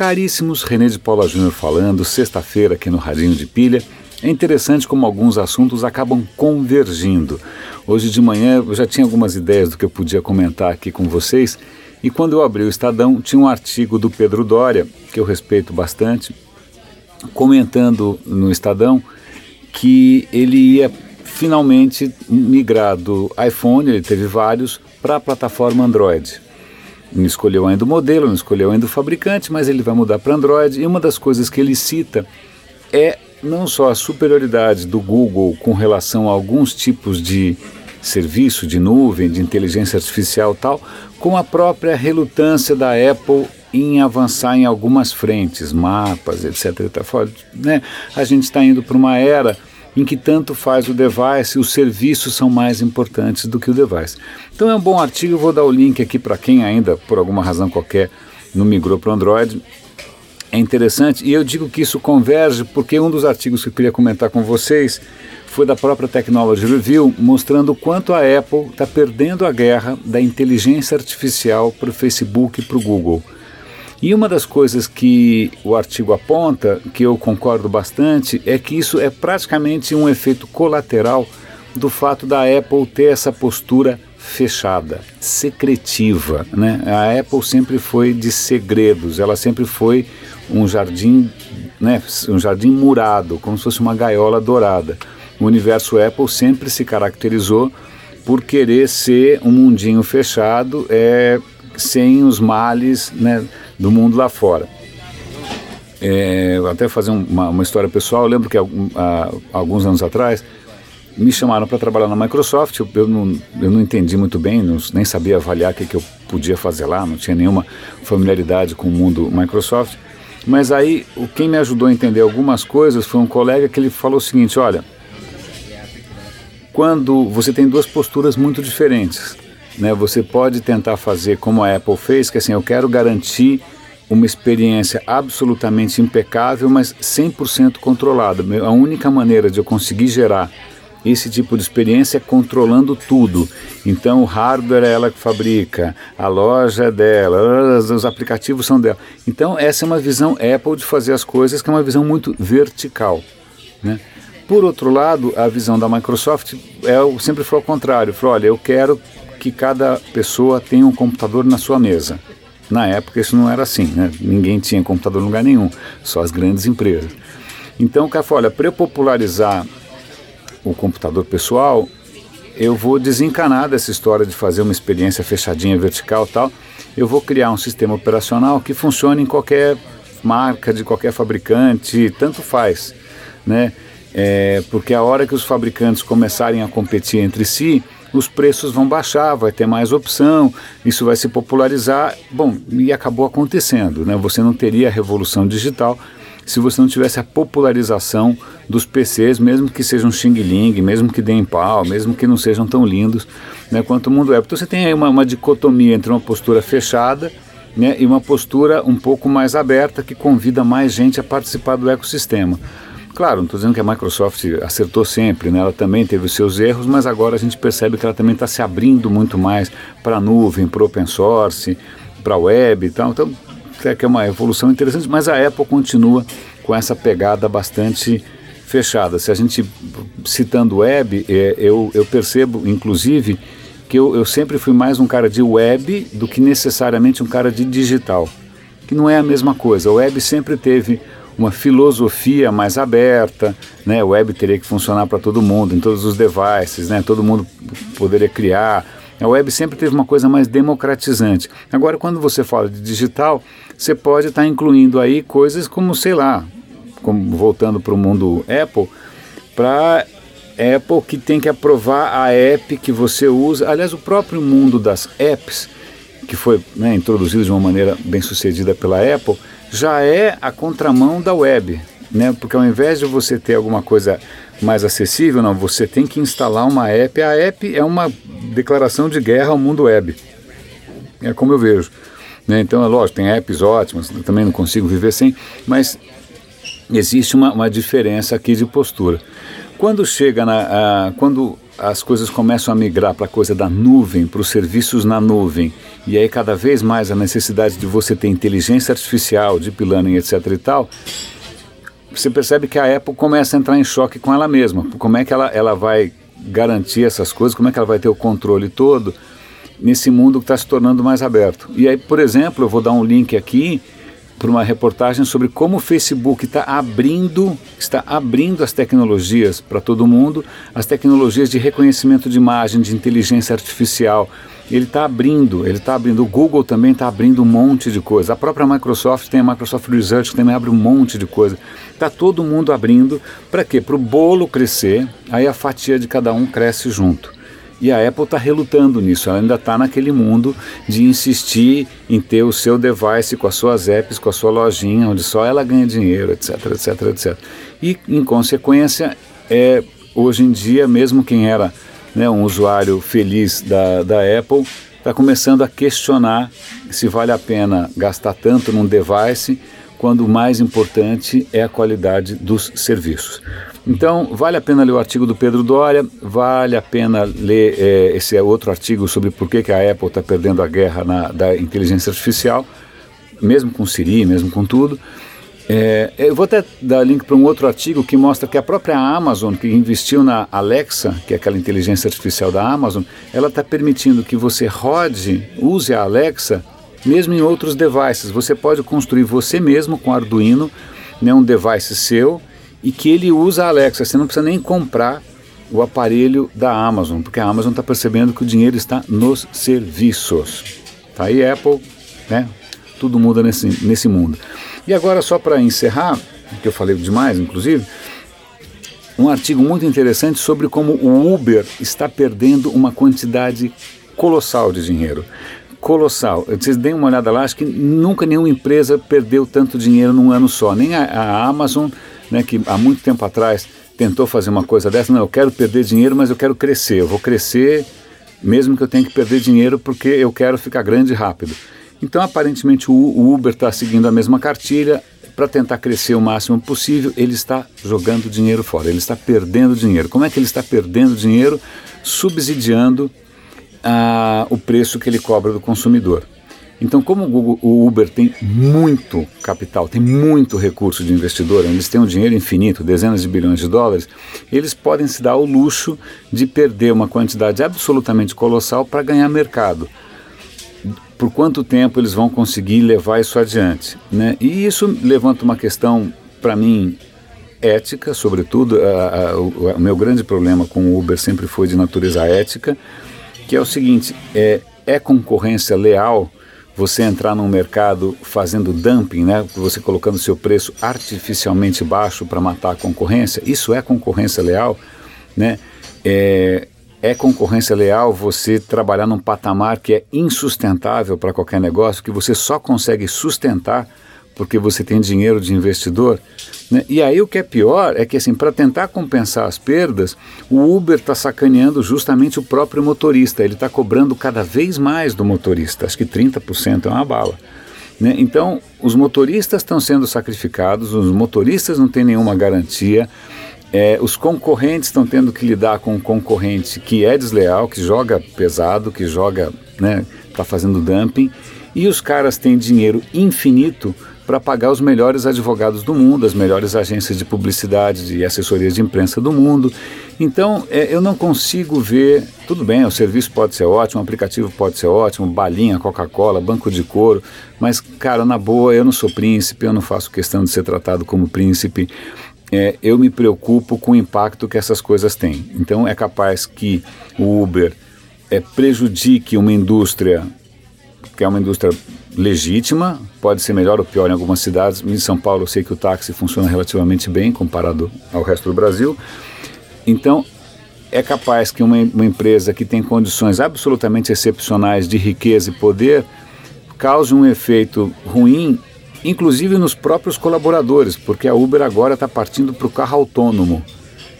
Caríssimos, René de Paula Júnior falando, sexta-feira aqui no Radinho de Pilha. É interessante como alguns assuntos acabam convergindo. Hoje de manhã eu já tinha algumas ideias do que eu podia comentar aqui com vocês, e quando eu abri o Estadão, tinha um artigo do Pedro Doria, que eu respeito bastante, comentando no Estadão que ele ia finalmente migrar do iPhone, ele teve vários, para a plataforma Android. Não escolheu ainda o modelo, não escolheu ainda o fabricante, mas ele vai mudar para Android. E uma das coisas que ele cita é não só a superioridade do Google com relação a alguns tipos de serviço de nuvem, de inteligência artificial tal, com a própria relutância da Apple em avançar em algumas frentes, mapas, etc. Né? A gente está indo para uma era em que tanto faz o device, os serviços são mais importantes do que o device. Então é um bom artigo, eu vou dar o link aqui para quem ainda, por alguma razão qualquer, não migrou para o Android. É interessante e eu digo que isso converge porque um dos artigos que eu queria comentar com vocês foi da própria Technology Review, mostrando quanto a Apple está perdendo a guerra da inteligência artificial para o Facebook e para o Google. E uma das coisas que o artigo aponta, que eu concordo bastante, é que isso é praticamente um efeito colateral do fato da Apple ter essa postura fechada, secretiva. Né? A Apple sempre foi de segredos, ela sempre foi um jardim, né, um jardim murado, como se fosse uma gaiola dourada. O universo Apple sempre se caracterizou por querer ser um mundinho fechado, é, sem os males né, do mundo lá fora. É, até fazer uma, uma, história pessoal, eu lembro que há, alguns anos atrás me chamaram para trabalhar na Microsoft, eu, eu, não, eu não entendi muito bem, não, nem sabia avaliar o que, que eu podia fazer lá, não tinha nenhuma familiaridade com o mundo Microsoft, mas aí quem me ajudou a entender algumas coisas foi um colega que ele falou o seguinte, olha, quando você tem duas posturas muito diferentes, né? Você pode tentar fazer como a Apple fez, que assim, eu quero garantir uma experiência absolutamente impecável, mas 100% controlada. A única maneira de eu conseguir gerar esse tipo de experiência é controlando tudo. Então, o hardware é ela que fabrica, a loja é dela, os aplicativos são dela. Então, essa é uma visão Apple de fazer as coisas, que é uma visão muito vertical. Né? Por outro lado, a visão da Microsoft é, sempre foi ao contrário. Falou, olha, eu quero que cada pessoa tenha um computador na sua mesa. Na época isso não era assim, né? ninguém tinha computador em lugar nenhum, só as grandes empresas. Então o cara falou, olha, para eu popularizar o computador pessoal, eu vou desencanar dessa história de fazer uma experiência fechadinha, vertical tal, eu vou criar um sistema operacional que funcione em qualquer marca, de qualquer fabricante, tanto faz, né? É, porque a hora que os fabricantes começarem a competir entre si, os preços vão baixar, vai ter mais opção, isso vai se popularizar. Bom, e acabou acontecendo, né? Você não teria a revolução digital se você não tivesse a popularização dos PCs, mesmo que sejam xing-ling, mesmo que deem pau, mesmo que não sejam tão lindos né, quanto o mundo é. Então você tem aí uma, uma dicotomia entre uma postura fechada né, e uma postura um pouco mais aberta que convida mais gente a participar do ecossistema. Claro, não estou dizendo que a Microsoft acertou sempre, né? ela também teve os seus erros, mas agora a gente percebe que ela também está se abrindo muito mais para a nuvem, para open source, para a web e tal. Então, é que é uma evolução interessante, mas a Apple continua com essa pegada bastante fechada. Se a gente, citando web, é, eu, eu percebo, inclusive, que eu, eu sempre fui mais um cara de web do que necessariamente um cara de digital, que não é a mesma coisa. A web sempre teve uma filosofia mais aberta, né? O web teria que funcionar para todo mundo, em todos os devices, né? Todo mundo poderia criar. A web sempre teve uma coisa mais democratizante. Agora, quando você fala de digital, você pode estar tá incluindo aí coisas como, sei lá, como, voltando para o mundo Apple, para Apple que tem que aprovar a app que você usa. Aliás, o próprio mundo das apps, que foi né, introduzido de uma maneira bem sucedida pela Apple, já é a contramão da web, né? Porque ao invés de você ter alguma coisa mais acessível, não, você tem que instalar uma app. A app é uma declaração de guerra ao mundo web. É como eu vejo. Né? Então, é lógico, tem apps ótimas, também não consigo viver sem, mas existe uma, uma diferença aqui de postura. Quando chega na. A, quando as coisas começam a migrar para a coisa da nuvem, para os serviços na nuvem, e aí cada vez mais a necessidade de você ter inteligência artificial, deep learning, etc e tal, você percebe que a Apple começa a entrar em choque com ela mesma. Como é que ela, ela vai garantir essas coisas, como é que ela vai ter o controle todo nesse mundo que está se tornando mais aberto. E aí, por exemplo, eu vou dar um link aqui para uma reportagem sobre como o Facebook está abrindo, está abrindo as tecnologias para todo mundo, as tecnologias de reconhecimento de imagem, de inteligência artificial. Ele está abrindo, ele está abrindo. O Google também está abrindo um monte de coisa. A própria Microsoft tem a Microsoft Research que também abre um monte de coisa. Está todo mundo abrindo. Para quê? Para o bolo crescer, aí a fatia de cada um cresce junto. E a Apple está relutando nisso, ela ainda está naquele mundo de insistir em ter o seu device com as suas apps, com a sua lojinha, onde só ela ganha dinheiro, etc, etc, etc. E, em consequência, é, hoje em dia, mesmo quem era né, um usuário feliz da, da Apple, está começando a questionar se vale a pena gastar tanto num device quando o mais importante é a qualidade dos serviços. Então, vale a pena ler o artigo do Pedro Doria, vale a pena ler é, esse outro artigo sobre por que, que a Apple está perdendo a guerra na, da inteligência artificial, mesmo com Siri, mesmo com tudo. É, eu vou até dar link para um outro artigo que mostra que a própria Amazon, que investiu na Alexa, que é aquela inteligência artificial da Amazon, ela está permitindo que você rode, use a Alexa, mesmo em outros devices. Você pode construir você mesmo com Arduino, né, um device seu, e que ele usa a Alexa. Você não precisa nem comprar o aparelho da Amazon, porque a Amazon está percebendo que o dinheiro está nos serviços. Tá aí Apple, né? Tudo muda nesse, nesse mundo. E agora, só para encerrar, que eu falei demais, inclusive, um artigo muito interessante sobre como o Uber está perdendo uma quantidade colossal de dinheiro. Colossal. Vocês deem uma olhada lá, acho que nunca nenhuma empresa perdeu tanto dinheiro num ano só. Nem a, a Amazon, né, que há muito tempo atrás tentou fazer uma coisa dessa, não, eu quero perder dinheiro, mas eu quero crescer, eu vou crescer mesmo que eu tenha que perder dinheiro porque eu quero ficar grande rápido. Então, aparentemente, o Uber está seguindo a mesma cartilha para tentar crescer o máximo possível. Ele está jogando dinheiro fora, ele está perdendo dinheiro. Como é que ele está perdendo dinheiro? Subsidiando ah, o preço que ele cobra do consumidor. Então, como o, Google, o, Uber tem muito capital, tem muito recurso de investidor, eles têm um dinheiro infinito, dezenas de bilhões de dólares, eles podem se dar o luxo de perder uma quantidade absolutamente colossal para ganhar mercado. Por quanto tempo eles vão conseguir levar isso adiante? Né? E isso levanta uma questão, para mim, ética, sobretudo. A, a, o, o meu grande problema com o Uber sempre foi de natureza ética, que é o seguinte: é, é concorrência leal você entrar num mercado fazendo dumping, né, você colocando seu preço artificialmente baixo para matar a concorrência, isso é concorrência leal, né? É, é concorrência leal você trabalhar num patamar que é insustentável para qualquer negócio, que você só consegue sustentar porque você tem dinheiro de investidor. Né? E aí o que é pior é que assim, para tentar compensar as perdas, o Uber está sacaneando justamente o próprio motorista. Ele está cobrando cada vez mais do motorista. Acho que 30% é uma bala. Né? Então, os motoristas estão sendo sacrificados, os motoristas não têm nenhuma garantia. É, os concorrentes estão tendo que lidar com um concorrente que é desleal, que joga pesado, que joga, né, está fazendo dumping, e os caras têm dinheiro infinito para pagar os melhores advogados do mundo, as melhores agências de publicidade e assessorias de imprensa do mundo. Então, é, eu não consigo ver. Tudo bem, o serviço pode ser ótimo, o aplicativo pode ser ótimo, balinha, Coca-Cola, banco de couro, mas, cara, na boa, eu não sou príncipe, eu não faço questão de ser tratado como príncipe. É, eu me preocupo com o impacto que essas coisas têm. Então, é capaz que o Uber é, prejudique uma indústria que é uma indústria legítima, pode ser melhor ou pior em algumas cidades. Em São Paulo eu sei que o táxi funciona relativamente bem comparado ao resto do Brasil. Então, é capaz que uma, uma empresa que tem condições absolutamente excepcionais de riqueza e poder cause um efeito ruim, inclusive nos próprios colaboradores, porque a Uber agora está partindo para o carro autônomo.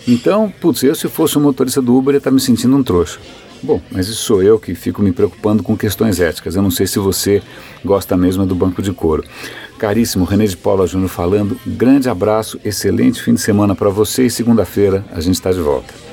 Então, putz, eu se fosse um motorista do Uber, ia estar tá me sentindo um trouxa. Bom, mas isso sou eu que fico me preocupando com questões éticas. Eu não sei se você gosta mesmo do banco de couro. Caríssimo, René de Paula Júnior falando. Grande abraço, excelente fim de semana para você e segunda-feira a gente está de volta.